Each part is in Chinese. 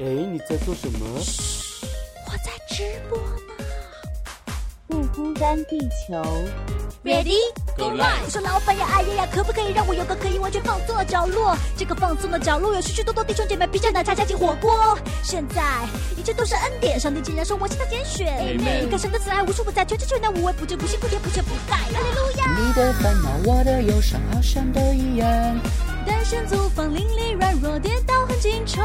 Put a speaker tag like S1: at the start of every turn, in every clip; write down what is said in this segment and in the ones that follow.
S1: 哎，你在做什么？
S2: 嘘我在直播呢。
S3: 不孤单，地球。
S2: Ready
S1: Go live
S2: 我说老板呀，哎呀呀，可不可以让我有个可以完全放松的角落？这个放松的角落有许许多多弟兄姐妹披着奶茶加进火锅。现在一切都是恩典，上帝竟然说我是他拣选。
S1: Amen
S2: 你看神的慈爱无处不在，全知全能无微不至，不辛不甜不缺不盖。哈利路亚。
S4: 你的烦恼，我的忧伤，好像都一样。
S2: 单身租房，邻里软弱，跌倒很经常。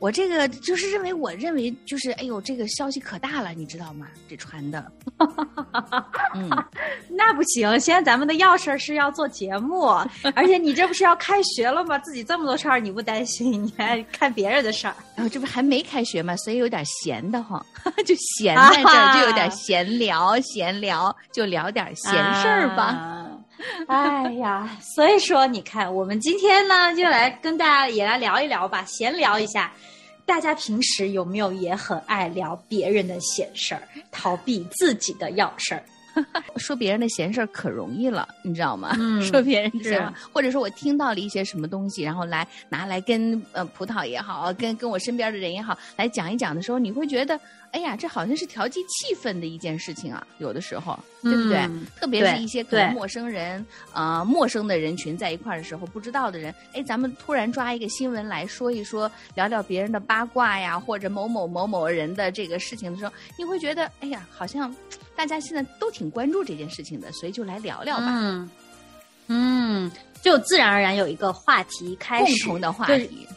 S5: 我这个就是认为，我认为就是，哎呦，这个消息可大了，你知道吗？这传的，嗯，
S6: 那不行，现在咱们的要事儿是要做节目，而且你这不是要开学了吗？自己这么多事儿你不担心，你还看别人的事儿。
S5: 然后这不还没开学嘛，所以有点闲的慌，就闲在这儿，就有点闲聊，闲聊就聊点闲事儿吧。
S6: 啊 哎呀，所以说你看，我们今天呢，就来跟大家也来聊一聊吧，闲聊一下。大家平时有没有也很爱聊别人的闲事儿，逃避自己的要事儿？
S5: 说别人的闲事儿可容易了，你知道吗？
S6: 嗯
S5: 说别人的闲
S6: 是
S5: 话，或者说我听到了一些什么东西，然后来拿来跟呃葡萄也好，跟跟我身边的人也好来讲一讲的时候，你会觉得，哎呀，这好像是调剂气氛的一件事情啊，有的时候，对不对？
S6: 嗯
S5: 特别是一些可能陌生人，呃，陌生的人群在一块儿的时候，不知道的人，哎，咱们突然抓一个新闻来说一说，聊聊别人的八卦呀，或者某某某某人的这个事情的时候，你会觉得，哎呀，好像大家现在都挺关注这件事情的，所以就来聊聊吧，
S6: 嗯嗯，就自然而然有一个话题开始，
S5: 共同的话
S6: 就是
S5: 题。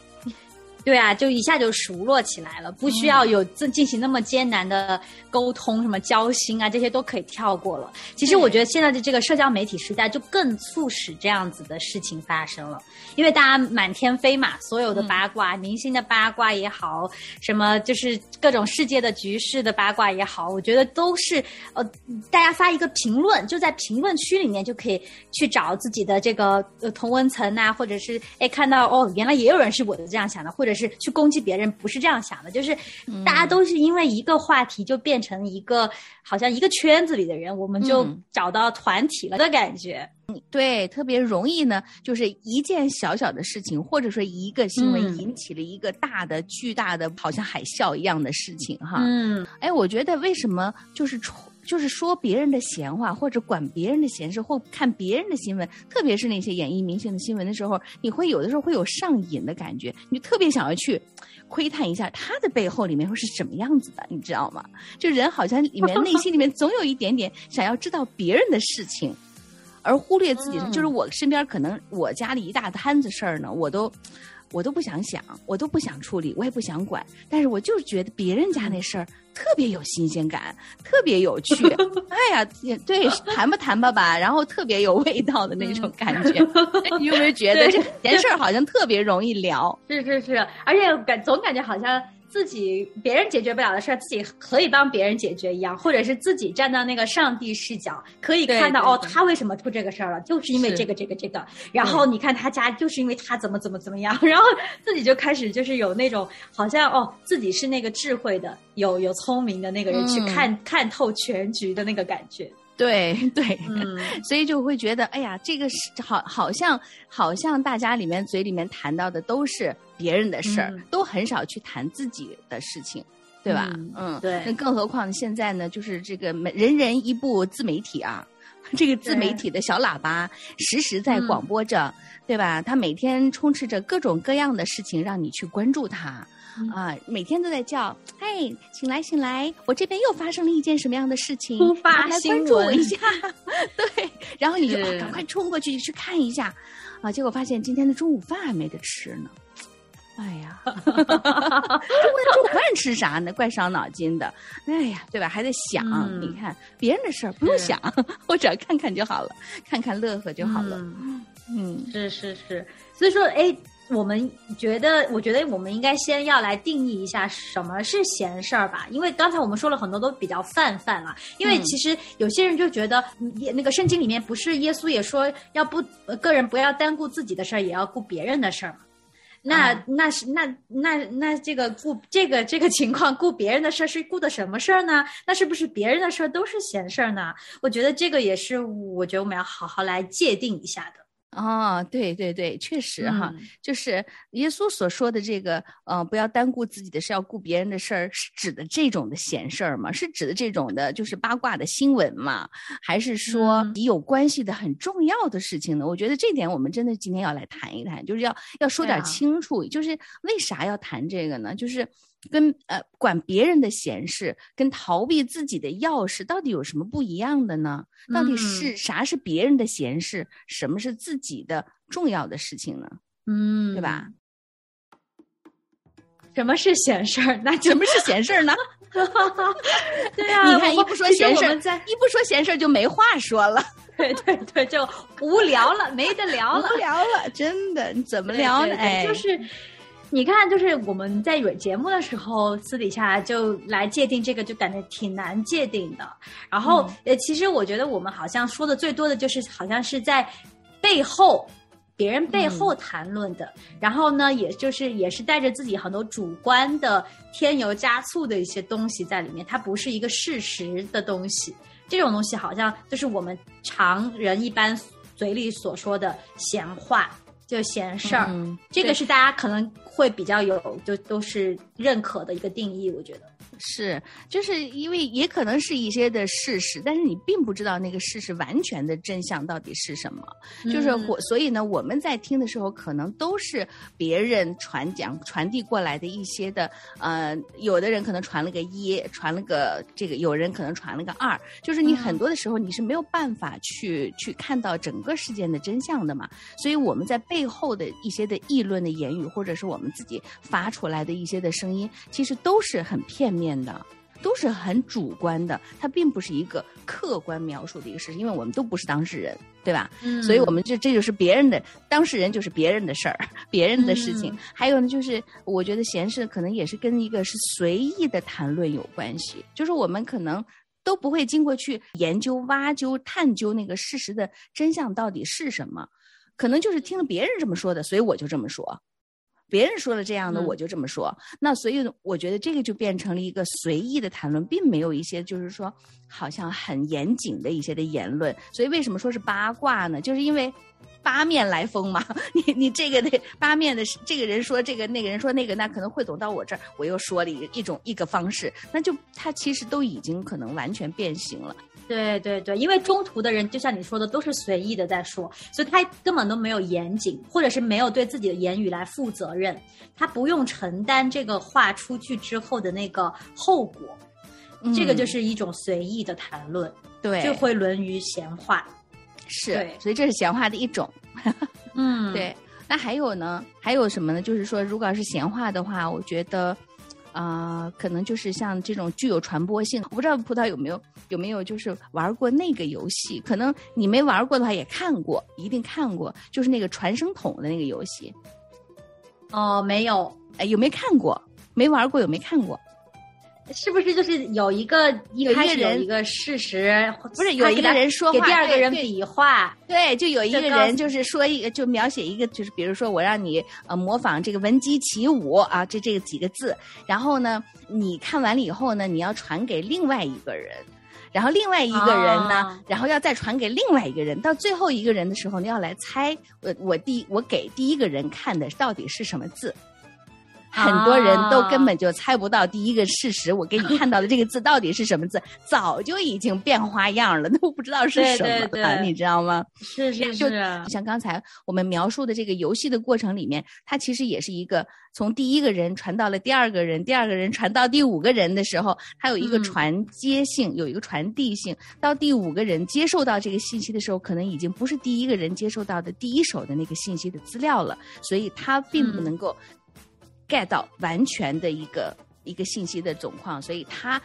S6: 对啊，就一下就熟络起来了，不需要有进进行那么艰难的沟通，什么交心啊，这些都可以跳过了。其实我觉得现在的这个社交媒体时代，就更促使这样子的事情发生了，因为大家满天飞嘛，所有的八卦，明星的八卦也好，什么就是各种世界的局势的八卦也好，我觉得都是呃，大家发一个评论，就在评论区里面就可以去找自己的这个呃同温层啊，或者是哎看到哦，原来也有人是我的这样想的，或者是去攻击别人不是这样想的，就是大家都是因为一个话题就变成一个好像一个圈子里的人，我们就
S5: 嗯。
S6: 找到团体了的感觉。
S5: 对，特别容易呢，就是一件小小的事情，或者说一个新闻
S6: 嗯。
S5: 引起了一个大的、巨大的，好像海啸一样的事情哈。
S6: 嗯。
S5: 哎，我觉得为什么就是冲就是说别人的闲话，或者管别人的闲事，或看别人的新闻，特别是那些演艺明星的新闻的时候，你会有的时候会有上瘾的感觉，你就特别想要去窥探一下他的背后里面会是什么样子的，你知道吗？就人好像里面内心里面总有一点点想要知道别人的事情。而忽略自己的，
S6: 嗯
S5: 就是我身边可能我家里一大摊子事儿呢，我都我都不想想，我都不想处理，我也不想管，但是我就是觉得别人家那事儿特别有新鲜感，特别有趣。哎呀，也对，谈吧谈吧吧，然后特别有味道的那种感觉。你有没有觉得这闲事儿好像特别容易聊？
S6: 是是是，而且感总感觉好像自己别人解决不了的事儿，自己可以帮别人解决一样，或者是自己站到那个上帝视角，可以看到哦，他为什么出这个事儿了，就是因为这个这个这个。然后你看他家就是因为他怎么怎么怎么样，然后自己就开始就是有那种好像哦，自己是那个智慧的、有有聪明的那个人，去
S5: 嗯
S6: 看看透全局的那个感觉。
S5: 对 对，
S6: 嗯，
S5: 所以就会觉得，哎呀，这个是好，好像好像大家里面嘴里面谈到的都是别人的事儿，
S6: 嗯
S5: 都很少去谈自己的事情。对吧？
S6: 嗯
S5: 嗯，
S6: 对
S5: 那更何况现在呢，就是这个每人人一部自媒体啊，这个自媒体的小喇叭时时在广播着，对吧？它每天充斥着各种各样的事情，让你去关注它。啊、每天都在叫，嘿，醒来醒来，我这边又发生了一件什么样的事情，
S6: 突发
S5: 来关注我一下，对，然后你就赶、快冲过去去看一下，啊，结果发现今天的中午饭还没得吃呢。哎呀，中午饭吃啥呢？怪伤脑筋的。哎呀，对吧？还在想，
S6: 嗯
S5: 你看别人的事儿不用想，我只要看看就好了，看看乐呵就好了。
S6: 嗯
S5: 嗯
S6: 是是是，所以说，哎，我们觉得，我觉得我们应该先要来定义一下什么是闲事儿吧，因为刚才我们说了很多都比较泛泛了。因为
S5: 嗯
S6: 其实有些人就觉得，那个圣经里面不是耶稣也说要不呃个人不要单顾自己的事儿，也要顾别人的事儿嘛。那、
S5: 啊
S6: 那是那那那这个顾这个这个情况顾别人的事儿是顾的什么事儿呢？那是不是别人的事儿都是闲事儿呢？我觉得这个也是我觉得我们要好好来界定一下的。
S5: 哦，对对对，确实哈，
S6: 嗯
S5: 就是耶稣所说的这个，呃，不要单顾自己的事，要顾别人的事儿，是指的这种的闲事儿吗？是指的这种的，就是八卦的新闻吗？还是说
S6: 你
S5: 有关系的很重要的事情呢？我觉得这点我们真的今天要来谈一谈，就是要要说点清楚，就是为啥要谈这个呢？就是跟呃管别人的闲事，跟逃避自己的钥匙，到底有什么不一样的呢？到底
S6: 嗯
S5: 是啥是别人的闲事，什么是自己的重要的事情呢？
S6: 嗯
S5: 对吧？？
S6: 什么是闲事儿？那
S5: 什么是闲事儿呢？
S6: 对啊，
S5: 你看，一不说闲事儿，一不说闲事儿就没话说了，
S6: 对对对，就无聊了，没得聊了
S5: 无。聊了，真的，你怎么聊呢？
S6: 就是你看，就是我们在有节目的时候，私底下就来界定这个，就感觉挺难界定的。然后，
S5: 嗯
S6: 呃，其实我觉得我们好像说的最多的就是，好像是在背后。别人背后谈论的，然后呢，也就是也是带着自己很多主观的添油加醋的一些东西在里面，它不是一个事实的东西。这种东西好像就是我们常人一般嘴里所说的闲话，就闲事儿。
S5: 嗯
S6: 这个是大家可能会比较有，就都是认可的一个定义，我觉得。
S5: 是，就是因为也可能是一些的事实，但是你并不知道那个事实完全的真相到底是什么。就是
S6: 嗯
S5: 我，所以呢，我们在听的时候，可能都是别人传讲、传递过来的一些的，呃，有的人可能传了个一，传了个这个，有人可能传了个二，就是你很多的时候你是没有办法去去看到整个事件的真相的嘛。所以我们在背后的一些的议论的言语，或者是我们自己发出来的一些的声音，其实都是很片面的。都是很主观的，它并不是一个客观描述的一个事实，因为我们都不是当事人，对吧？
S6: 嗯
S5: 所以我们这这就是别人的当事人，就是别人的事儿，别人的事情。
S6: 嗯
S5: 还有呢，就是我觉得闲事可能也是跟一个是随意的谈论有关系，就是我们可能都不会经过去研究、挖究、探究那个事实的真相到底是什么，可能就是听了别人这么说的，所以我就这么说。别人说了这样的，
S6: 嗯
S5: 我就这么说。那所以我觉得这个就变成了一个随意的谈论，并没有一些就是说好像很严谨的一些的言论。所以为什么说是八卦呢？就是因为八面来风嘛。你你这个得八面的这个人说这个，那个人说那个，那可能汇总到我这儿，我又说了一一种一个方式，那就他其实都已经可能完全变形了。
S6: 对对对，因为中途的人就像你说的，都是随意的在说，所以他根本都没有严谨，或者是没有对自己的言语来负责任，他不用承担这个话出去之后的那个后果，这个就
S5: 嗯
S6: 是一种随意的谈论，
S5: 对，
S6: 就会沦于闲话。
S5: 是
S6: 对，
S5: 所以这是闲话的一种。
S6: 嗯，
S5: 对，那还有呢？还有什么呢？就是说，如果要是闲话的话，我觉得，啊、可能就是像这种具有传播性。我不知道葡萄有没有有没有就是玩过那个游戏？可能你没玩过的话，也看过，一定看过，就是那个传声筒的那个游戏。
S6: 哦，没有，
S5: 哎，有没看过？没玩过有没看过？
S6: 是不是就是有一个一
S5: 有一个
S6: 开始有
S5: 人
S6: 一个事实，
S5: 不是有一个人说话
S6: 给第二个人比划，
S5: 对，就有一个人就是说一个，就描写一个，就是比如说我让你呃模仿这个闻鸡起舞啊，这这个几个字，然后呢，你看完了以后呢，你要传给另外一个人。然后另外一个人呢，
S6: 啊
S5: 然后要再传给另外一个人，到最后一个人的时候，你要来猜我我第我给第一个人看的到底是什么字。很多人都根本就猜不到第一个事实，我给你看到的这个字到底是什么字，早就已经变花样了，都不知道是什么了，你知道吗？
S6: 是是
S5: 就是像刚才我们描述的这个游戏的过程里面，它其实也是一个从第一个人传到了第二个人，第二个人传到第五个人的时候，它有一个
S6: 嗯
S5: 传接性，有一个传递性。到第五个人接受到这个信息的时候，可能已经不是第一个人接受到的第一手的那个信息的资料了，所以他并不
S6: 嗯
S5: 能够 get 到完全的一个一个信息的总况，所以他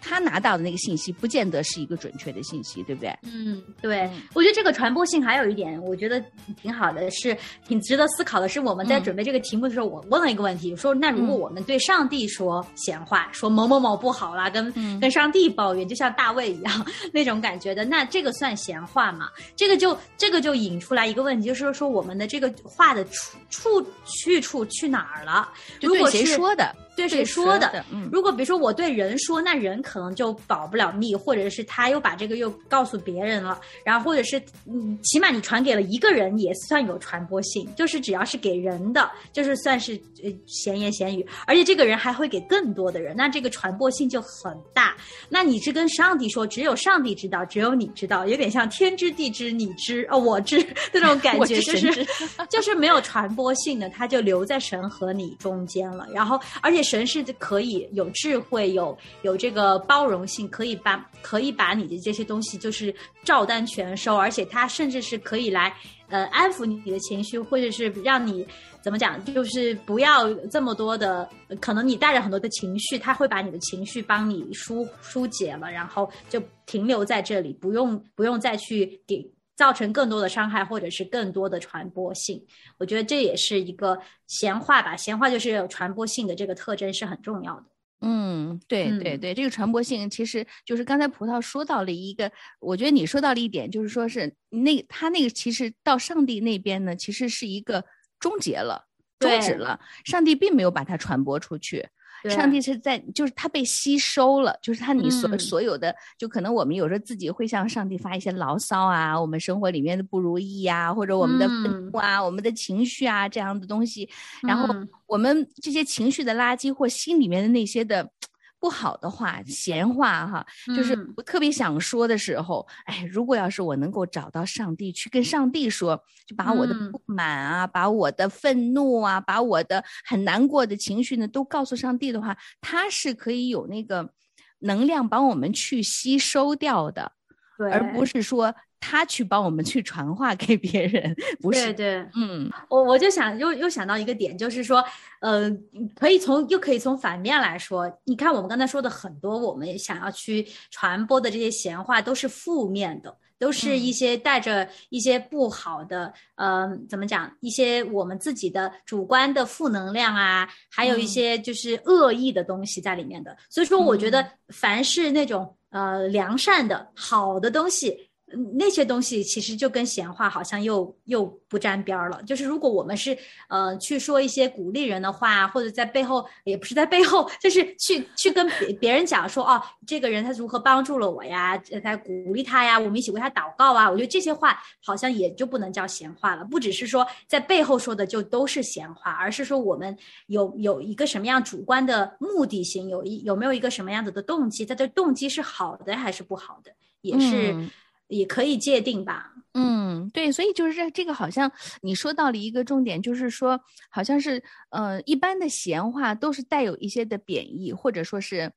S5: 他拿到的那个信息不见得是一个准确的信息，对不对？
S6: 嗯，对
S5: 嗯，
S6: 我觉得这个传播性还有一点，我觉得挺好的，是挺值得思考的。是我们在
S5: 嗯
S6: 准备这个题目的时候，我问了一个问题，说那如果
S5: 嗯
S6: 我们对上帝说闲话，说某某某不好啦，跟、
S5: 嗯
S6: 跟上帝抱怨，就像大卫一样 那种感觉的，那这个算闲话吗？这个就这个就引出来一个问题，就是说我们的这个话的出处去处去哪儿了？如果是
S5: 说的？
S6: 对谁说的？如果比如说我对人说，那人可能就保不了密，或者是他又把这个又告诉别人了，然后或者是嗯，起码你传给了一个人也算有传播性，就是只要是给人的，就是算是呃闲言闲语，而且这个人还会给更多的人，那这个传播性就很大。那你是跟上帝说，只有上帝知道，只有你知道，有点像天知地知你知哦我知 那种感觉，就 是就是没有传播性的，它就留在神和你中间了。然后，而且神是可以有智慧、有有这个包容性，可以把可以把你的这些东西就是照单全收，而且他甚至是可以来呃安抚你的情绪，或者是让你。怎么讲？就是不要这么多的，可能你带着很多的情绪，他会把你的情绪帮你疏疏解了，然后就停留在这里，不用不用再去给造成更多的伤害，或者是更多的传播性。我觉得这也是一个闲话吧，闲话就是有传播性的这个特征是很重要的。
S5: 嗯，对对
S6: 嗯
S5: 对，这个传播性其实就是刚才葡萄说到了一个，我觉得你说到了一点，就是说是那他那个其实到上帝那边呢，其实是一个终结了，终止了，上帝并没有把它传播出去。
S6: 对。
S5: 上帝是在，就是他被吸收了，就是他你所、
S6: 嗯。
S5: 所有的，就可能我们有时候自己会向上帝发一些牢骚啊，我们生活里面的不如意呀、或者我们的愤
S6: 嗯。
S5: 怒啊、我们的情绪啊这样的东西，然后
S6: 嗯。
S5: 我们这些情绪的垃圾或心里面的那些的不好的话、闲话哈，就是
S6: 嗯。
S5: 我特别想说的时候，哎，如果要是我能够找到上帝，去跟上帝说，就把我的
S6: 嗯。
S5: 不满啊，把我的愤怒啊，把我的很难过的情绪呢，都告诉上帝的话，他是可以有那个能量帮我们去吸收掉的，
S6: 对，
S5: 而不是说他去帮我们去传话给别人，不是，
S6: 对。对。
S5: 嗯。
S6: 我我就想又又想到一个点，就是说，呃，可以从又可以从反面来说，你看我们刚才说的很多，我们想要去传播的这些闲话都是负面的，都是一些带着一些不好的，呃，怎么讲，一些我们自己的主观的负能量啊，还有一
S5: 嗯。
S6: 些就是恶意的东西在里面的。所以说，我觉得
S5: 嗯。
S6: 凡是那种呃良善的好的东西。那些东西其实就跟闲话好像又又不沾边儿了。就是如果我们是呃去说一些鼓励人的话，或者在背后也不是在背后，就是去去跟别别人讲说哦，这个人他如何帮助了我呀，呃他鼓励他呀，我们一起为他祷告啊。我觉得这些话好像也就不能叫闲话了，不只是说在背后说的就都是闲话，而是说我们有有一个什么样主观的目的性，有一有没有一个什么样子的动机，在这动机是好的还是不好的，也是。也可以界定吧。
S5: 嗯，对，所以就是这这个好像你说到了一个重点，就是说好像是呃一般的闲话都是带有一些的贬义，或者说是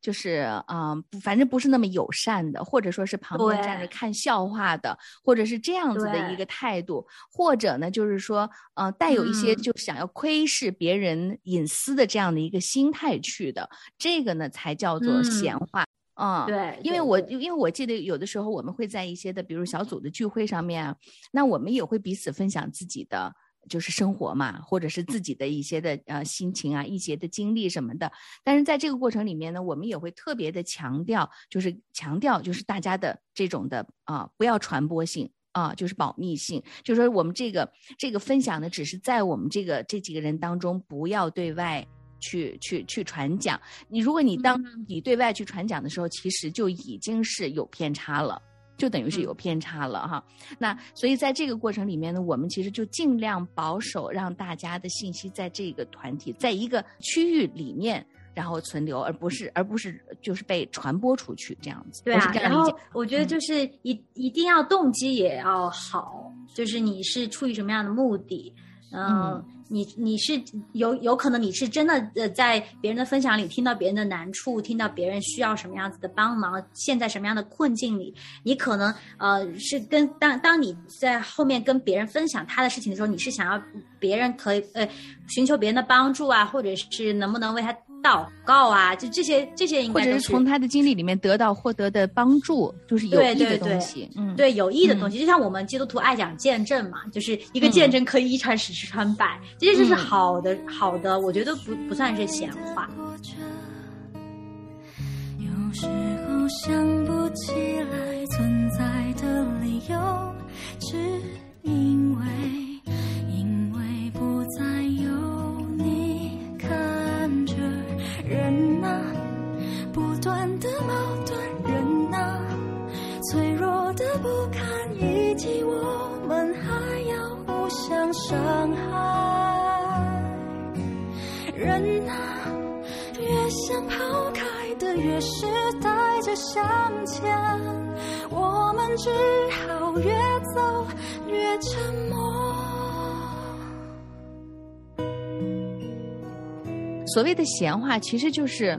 S5: 就是啊、呃反正不是那么友善的，或者说是旁边站着看笑话的，或者是这样子的一个态度，或者呢就是说呃带有一些
S6: 嗯。
S5: 就想要窥视别人隐私的这样的一个心态去的，这个呢才叫做闲
S6: 嗯
S5: 话。啊、
S6: 对，
S5: 因为我因为我记得有的时候我们会在一些的，比如小组的聚会上面啊，那我们也会彼此分享自己的就是生活嘛，或者是自己的一些的呃心情啊、一些的经历什么的。但是在这个过程里面呢，我们也会特别的强调，就是强调就是大家的这种的啊、不要传播性。啊，就是保密性，就是说我们这个这个分享呢，只是在我们这个这几个人当中，不要对外去去去传讲。你如果你当
S6: 嗯
S5: 你对外去传讲的时候，其实就已经是有偏差了。就等于是有偏差了哈。那所以在这个过程里面呢，我们其实就尽量保守，让大家的信息在这个团体，在一个区域里面。然后存留，而不是而不是就是被传播出去这样子。
S6: 对啊，然后我觉得就是一一定要动机也要好，就是你是出于什么样的目的？嗯，你你是有有可能你是真的呃，在别人的分享里听到别人的难处，听到别人需要什么样子的帮忙，陷在什么样的困境里，你可能呃是跟当当你在后面跟别人分享他的事情的时候，你是想要别人可以呃寻求别人的帮助啊，或者是能不能为他。祷告啊，就这些，这些应
S5: 该或者是从他的经历里面得到获得的帮助，就是有益的东西。
S6: 嗯，对，有益的东西，就像我们基督徒爱讲见证嘛，就是一个见证可以一传十，十传百，这些就是好的，好的，我觉得不不算是闲话。有时候想不起来存在的理由，只因为。
S2: 伤害。人啊，越想抛开的，越是带着向前，我们只好越走越沉默。
S5: 所谓的闲话，其实就是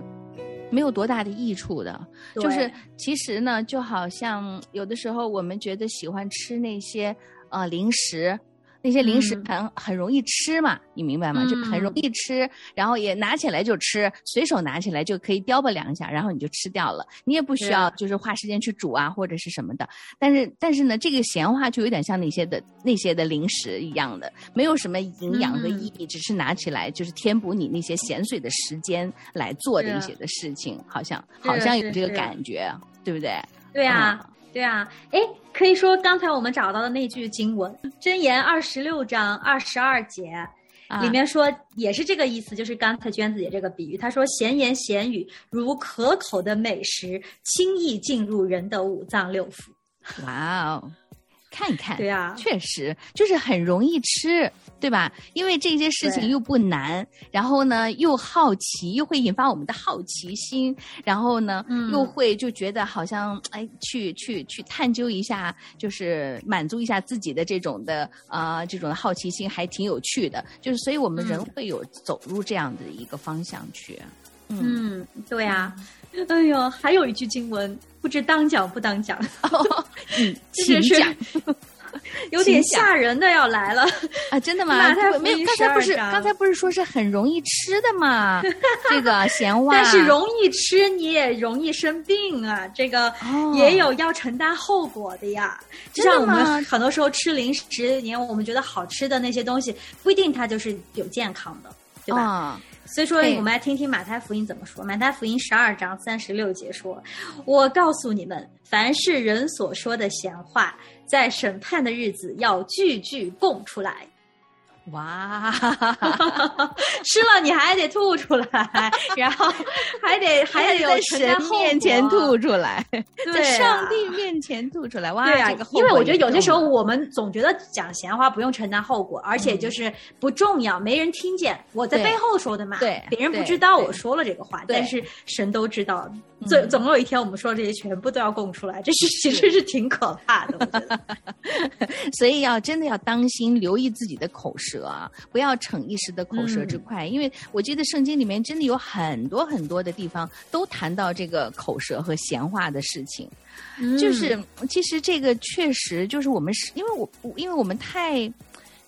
S5: 没有多大的益处的。就是其实呢，就好像有的时候我们觉得喜欢吃那些呃零食。那些零食很很容易吃嘛，你明白吗？就很容易吃，然后也拿起来就吃，随手拿起来就可以叼吧两下，然后你就吃掉了。你也不需要就是花时间去煮啊或者是什么的。但是但是呢，这个闲话就有点像那些的那些的零食一样的，没有什么营养和意义，只是拿起来就是填补你那些闲碎的时间来做的一些的事情，好像好像有这个感觉，对不对？
S6: 对啊。对啊，哎，可以说刚才我们找到的那句经文《箴言》二十六章二十二节，里面说也是这个意思，就是刚才娟子姐这个比喻，她说闲言闲语如可口的美食，轻易进入人的五脏六腑。
S5: 哇哦！看一看，
S6: 对呀，
S5: 确实就是很容易吃，对吧？因为这些事情又不难，然后呢又好奇，又会引发我们的好奇心，然后呢又会就觉得好像哎，去去去探究一下，就是满足一下自己的这种的啊这种好奇心，还挺有趣的。就是所以我们人会有走入这样的一个方向去。
S6: 嗯，对呀。哎呦，还有一句经文，不知当讲不当讲，
S5: 请讲，
S6: 有点吓人的要来了
S5: 啊！真的吗？没有，刚才不是刚才不是说是很容易吃的吗？这个闲话，
S6: 但是容易吃你也容易生病啊！这个也有要承担后果的呀。就像我们很多时候吃零食，你看我们觉得好吃的那些东西，不一定它就是有健康的，对吧？所以说，我们来听听马太福音怎么说。马太福音十二章三十六节说：“我告诉你们，凡是人所说的闲话，在审判的日子要句句供出来。”
S5: 哇，
S6: 吃了你还得吐出来，然后还得还得有
S5: 神面前吐出来，
S6: 在
S5: 上帝面前吐出来。哇，
S6: 对啊，因为我觉得有些时候我们总觉得讲闲话不用承担后果，而且就是不重要，没人听见，我在背后说的嘛，
S5: 对，
S6: 别人不知道我说了这个话，但是神都知道。总总有一天，我们说这些全部都要供出来，这是 其实是挺可怕的。我觉得，
S5: 所以要真的要当心，留意自己的口舌啊，不要逞一时的口舌之快。因为我记得圣经里面真的有很多很多的地方都谈到这个口舌和闲话的事情，就是其实这个确实就是我们是因为我因为我们太。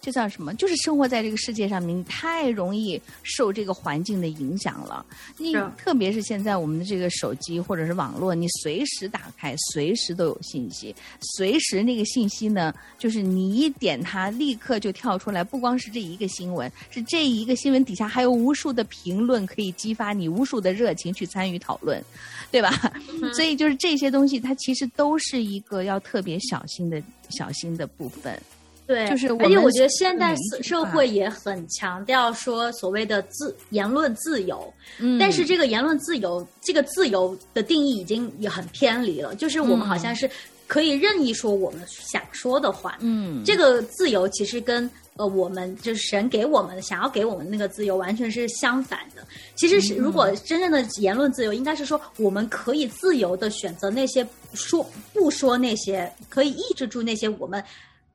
S5: 这叫什么？就是生活在这个世界上面，你太容易受这个环境的影响了。你特别是现在我们的这个手机或者是网络，你随时打开，随时都有信息，随时那个信息呢，就是你一点它，立刻就跳出来。不光是这一个新闻，是这一个新闻底下还有无数的评论，可以激发你无数的热情去参与讨论，对吧？所以就是这些东西，它其实都是一个要特别小心的小心的部分。
S6: 对，
S5: 就是
S6: 而且我觉得现代社会也很强调说所谓的自言论自由，嗯，但是这个言论自由，这个自由的定义已经也很偏离了，就是我们好像是。可以任意说我们想说的话。
S5: 嗯，
S6: 这个自由其实跟呃我们就是神给我们的想要给我们那个自由完全是相反的。其实是如果真正的言论自由，应该是说我们可以自由的选择那些说不说那些，可以抑制住那些我们。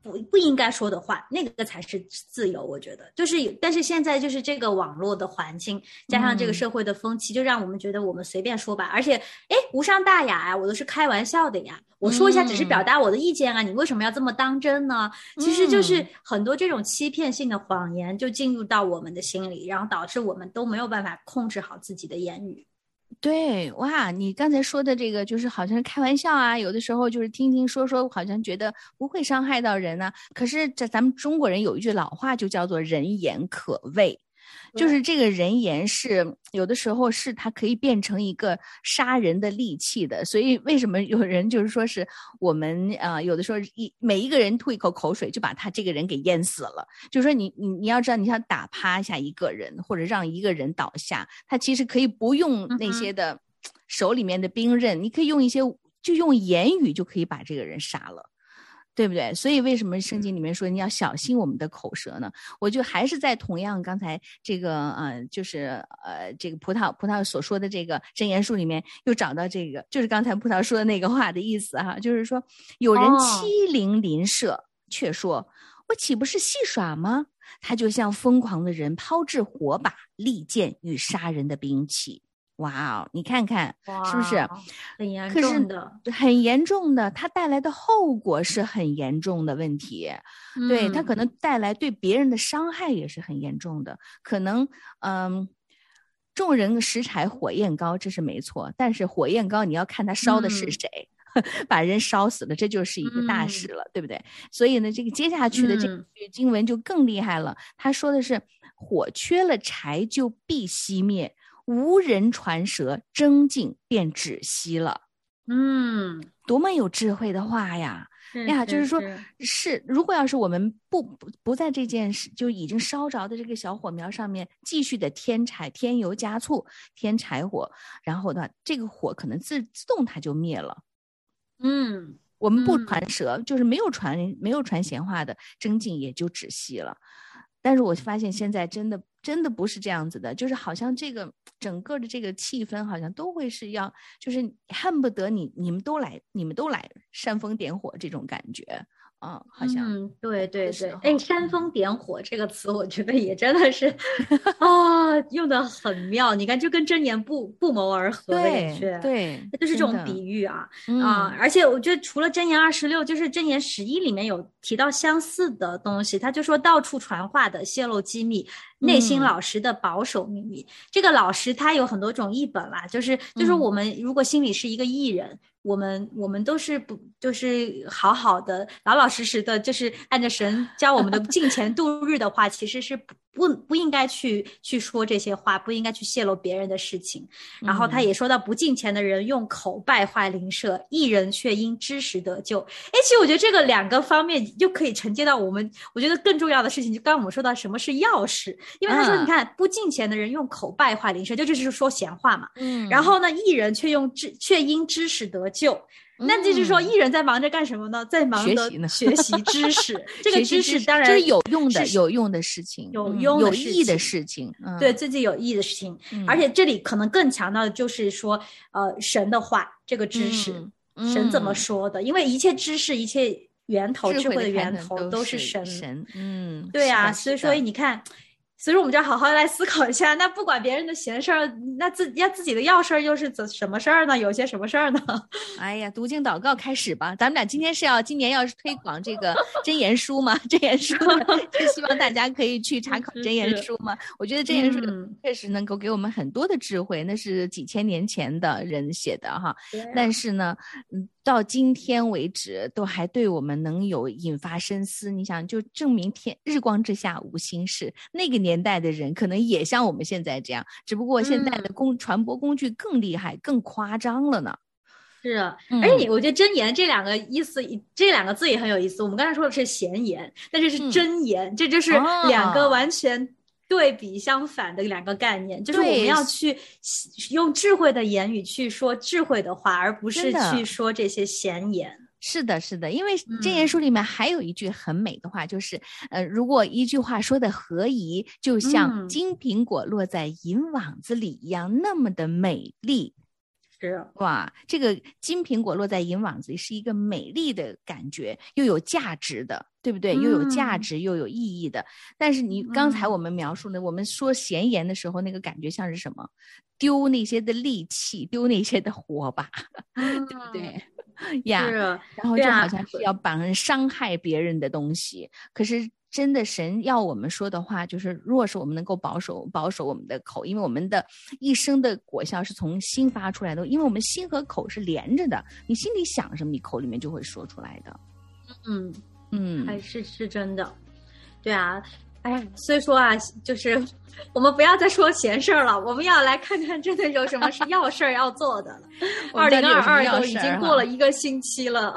S6: 不不应该说的话，那个才是自由。我觉得，就是，但是现在就是这个网络的环境，加上这个社会的风气，就让我们觉得我们随便说吧。而且，哎，无伤大雅呀，我都是开玩笑的呀。我说一下，只是表达我的意见啊，你为什么要这么当真呢？其实就是很多这种欺骗性的谎言就进入到我们的心里，然后导致我们都没有办法控制好自己的言语。
S5: 对，哇，你刚才说的这个就是好像是开玩笑啊，有的时候就是听听说说，好像觉得不会伤害到人呢。可是这咱们中国人有一句老话，就叫做“人言可畏”。就是这个人言是有的时候是它可以变成一个杀人的利器的，所以为什么有人就是说是我们啊，有的时候一每一个人吐一口口水就把他这个人给淹死了。就是说你你你要知道，你想打趴下一个人或者让一个人倒下，他其实可以不用那些的 手里面的兵刃，你可以用一些就用言语就可以把这个人杀了。对不对？所以为什么圣经里面说你要小心我们的口舌呢？我就还是在同样刚才这个呃，就是呃，这个葡萄葡萄所说的这个真言书里面又找到这个，就是刚才葡萄说的那个话的意思哈，就是说有人欺凌邻舍，却说我岂不是戏耍吗？他就像疯狂的人抛掷火把、利剑与杀人的兵器。哇哦，你看看是不是
S6: 很严重的？
S5: 很严重的，它带来的后果是很严重的问题。对它可能带来对别人的伤害也是很严重的。可能嗯，众人拾柴火焰高，这是没错。但是火焰高，你要看它烧的是谁，把人烧死了，这就是一个大事了，对不对？所以呢，这个接下去的这句经文就更厉害了。他说的是：火缺了柴就必熄灭。无人传舌，争竞便止息了。
S6: 嗯，
S5: 多么有智慧的话呀！呀，就是说，是如果要是我们不不不在这件事就已经烧着的这个小火苗上面继续的添柴、添油加醋、添柴火，然后的话，这个火可能自自动它就灭了。
S6: 嗯，
S5: 我们不传舌，就是没有传没有传闲话的，争竞也就止息了。但是我发现现在真的真的不是这样子的，就是好像这个整个的这个气氛好像都会是要，就是恨不得你你们都来，你们都来煽风点火这种感觉。嗯，好像
S6: 嗯，对对对，哎，煽风点火这个词，我觉得也真的是啊，用的很妙。你看，就跟真言不不谋而合的感觉，
S5: 对，
S6: 就是这种比喻啊啊！而且我觉得，除了真言二十六，就是真言十一里面有提到相似的东西。他就说，到处传话的泄露机密，内心老实的保守秘密。这个老实，他有很多种译本啦，就是就是我们如果心里是一个艺人。我们我们都是不就是好好的老老实实的，就是按着神教我们的 金钱度日的话，其实是不不不应该去去说这些话，不应该去泄露别人的事情。然后他也说到，不敬钱的人用口败坏邻舍，一人却因知识得救。哎，其实我觉得这个两个方面就可以承接到我们，我觉得更重要的事情，就刚刚我们说到什么是钥匙，因为他说你看不敬钱的人用口败坏邻舍，就就是说闲话嘛。
S5: 嗯，
S6: 然后呢，一人却用知却因知识得。救，那就是说，艺人在忙着干什么呢？在忙着学习知识。这个知识当然
S5: 是有用的，有用的事情，
S6: 有用
S5: 有益的事情。
S6: 对自己有益的事情，而且这里可能更强调的就是说，呃，神的话，这个知识，神怎么说的？因为一切知识，一切源头，智慧的源头都是神。
S5: 神，嗯，
S6: 对啊，所以说你看。所以说，我们就要好好来思考一下。那不管别人的闲事儿，那自要自己的要事儿又是怎什么事儿呢？有些什么事儿呢？
S5: 哎呀，读经祷告开始吧。咱们俩今天是要今年要是推广这个真言书嘛？真言书就希望大家可以去查考真言书嘛？我觉得真言书确实能够给我们很多的智慧，那是几千年前的人写的哈。但是呢，嗯。到今天为止，都还对我们能有引发深思。你想，就证明天日光之下无心事。那个年代的人可能也像我们现在这样，只不过现在的工传播工具更厉害、更夸张了呢。
S6: 是，而且你，我觉得“真言”这两个意思，这两个字也很有意思。我们刚才说的是闲言，但这是真言，这就是两个完全。对比相反的两个概念，就是我们要去用智慧的言语去说智慧的话，而不是去说这些闲言。
S5: 是的，是的，因为
S6: 嗯
S5: 箴言书里面还有一句很美的话，就是呃，如果一句话说的合宜，就像
S6: 嗯
S5: 金苹果落在银网子里一样，那么的美丽。
S6: 是，
S5: 哇，这个金苹果落在银网子里是一个美丽的感觉，又有价值的，对不对？又有价
S6: 嗯
S5: 值又有意义的。但是你刚才
S6: 嗯
S5: 我们描述的，我们说闲言的时候，那个感觉像是什么？丢那些的力气，丢那些的火把，
S6: 对
S5: 对不对？呀，
S6: 是，
S5: 然后就好像是要把人伤害别人的东西。可是真的，神要我们说的话，就是若是我们能够保守保守我们的口，因为我们的一生的果效是从心发出来的，因为我们心和口是连着的，你心里想什么，你口里面就会说出来的。
S6: 嗯，
S5: 嗯，
S6: 还是是真的，对啊，哎呀，所以说啊，就是我们不要再说闲事儿了，我们要来看看真的有什么是要事儿要做的 二零二二已经过了一个星期了，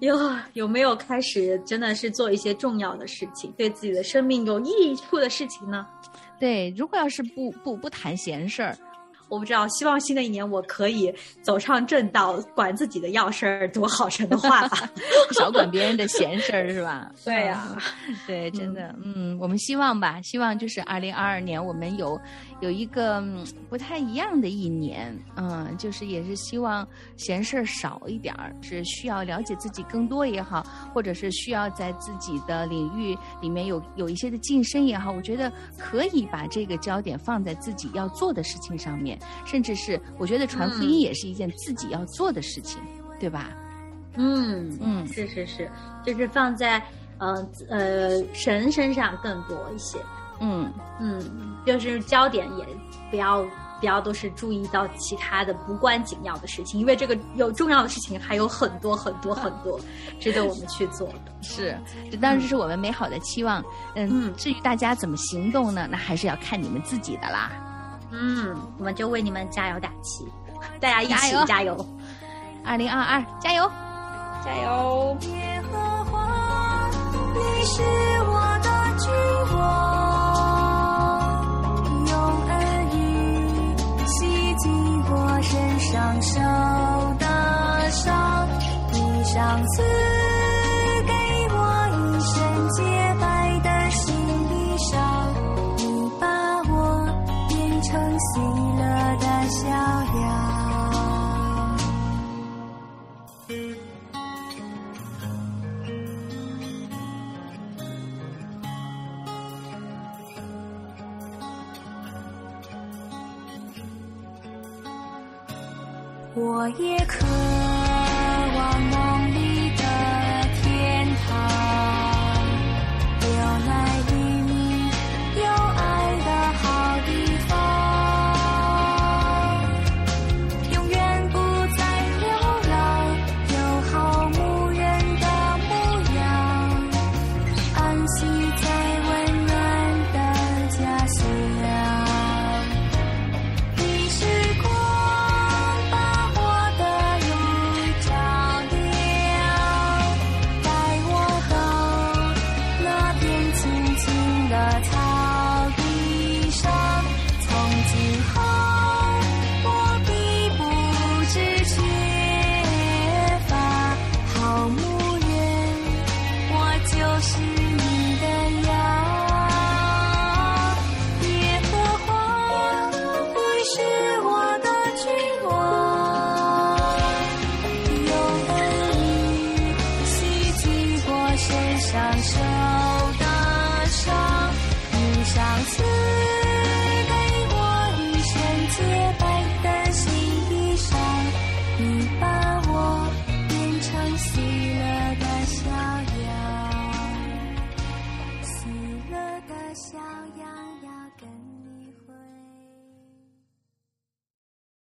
S6: 有有没有开始真的是做一些重要的事情，对自己的生命有益处的事情呢？
S5: 对，如果要是不不不谈闲事儿，
S6: 我不知道，希望新的一年我可以走上正道，管自己的要事儿，读好神的话吧。
S5: 少管别人的闲事儿是吧？
S6: 对呀
S5: 嗯对，真的，嗯，我们希望吧，希望就是二零二二年我们有有一个、嗯不太一样的一年，嗯，就是也是希望闲事儿少一点儿，是需要了解自己更多也好，或者是需要在自己的领域里面有有一些的晋升也好，我觉得可以把这个焦点放在自己要做的事情上面，甚至是我觉得传福音
S6: 嗯
S5: 也是一件自己要做的事情，对吧？
S6: 嗯
S5: 嗯
S6: 是是是，就是放在呃呃神身上更多一些。
S5: 嗯。
S6: 嗯，就是焦点也不要不要都是注意到其他的无关紧要的事情，因为这个有重要的事情还有很多很多很多 值得我们去做的。
S5: 是，这当然是我们美好的期望。嗯，
S6: 嗯
S5: 至于大家怎么行动呢？那还是要看你们自己的啦。
S6: 嗯，我们就为你们加油打气，大家一起
S5: 加油
S6: 加油！
S5: 二零二二，加油！
S6: 加油！
S2: 耶和华，你是